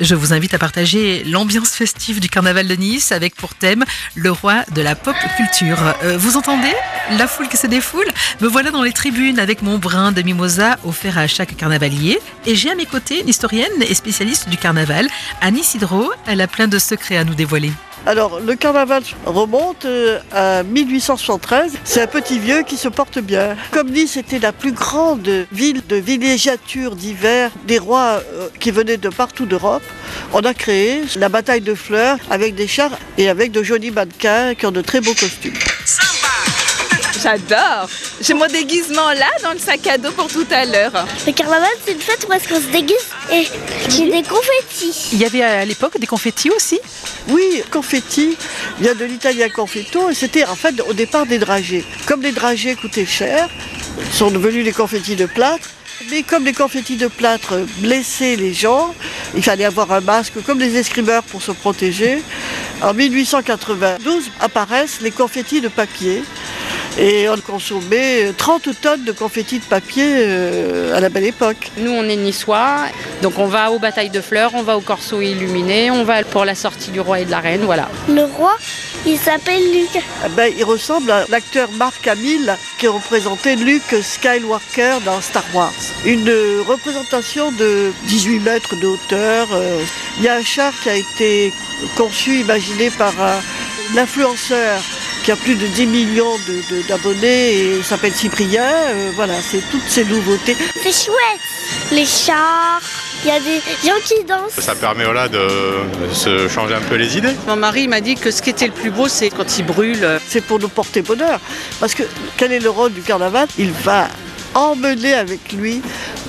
Je vous invite à partager l'ambiance festive du carnaval de Nice avec pour thème le roi de la pop culture. Euh, vous entendez la foule qui se défoule? Me voilà dans les tribunes avec mon brin de mimosa offert à chaque carnavalier. Et j'ai à mes côtés une historienne et spécialiste du carnaval, Annie Sidro. Elle a plein de secrets à nous dévoiler. Alors, le carnaval remonte euh, à 1873. C'est un petit vieux qui se porte bien. Comme Nice était la plus grande ville de villégiature d'hiver des rois euh, qui venaient de partout d'Europe, on a créé la bataille de fleurs avec des chars et avec de jolis mannequins qui ont de très beaux costumes. J'adore J'ai mon déguisement là dans le sac à dos pour tout à l'heure. Le carnaval, c'est une fête où est-ce qu'on se déguise et j'ai des confettis. Il y avait à l'époque des confettis aussi? Oui, confetti vient de l'italien confetto et c'était en fait au départ des dragées. Comme les dragées coûtaient cher, sont devenus les confettis de plâtre. Mais comme les confettis de plâtre blessaient les gens, il fallait avoir un masque comme les escrimeurs pour se protéger. En 1892 apparaissent les confettis de papier et on consommait 30 tonnes de confettis de papier euh, à la belle époque. Nous, on est niçois, donc on va aux batailles de fleurs, on va au corso illuminé, on va pour la sortie du roi et de la reine, voilà. Le roi, il s'appelle Luc. Ah ben, il ressemble à l'acteur Mark Hamill qui représentait Luke Skywalker dans Star Wars. Une euh, représentation de 18 mètres de hauteur. euh, Il y a un char qui a été conçu, imaginé par un l'influenceur qui a plus de 10 millions d'abonnés et il s'appelle Cyprien. Euh, voilà, c'est toutes ces nouveautés. C'est chouette. Les chars, il y a des gens qui dansent. Ça permet voilà, de se changer un peu les idées. Mon mari m'a dit que ce qui était le plus beau, c'est quand il brûle. C'est pour nous porter bonheur. Parce que quel est le rôle du carnaval? Il va emmener avec lui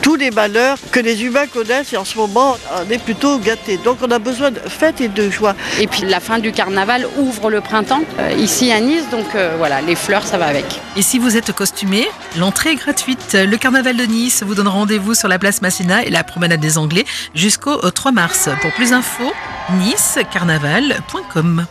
tous les malheurs que les humains connaissent et en ce moment on est plutôt gâtés. Donc on a besoin de fête et de joie. Et puis la fin du carnaval ouvre le printemps euh, ici à Nice, donc euh, voilà, les fleurs, ça va avec. Et si vous êtes costumé, l'entrée est gratuite. Le carnaval de Nice vous donne rendez-vous sur la place Massena et la promenade des Anglais jusqu'au 3 mars. Pour plus d'infos, nicecarnaval.com.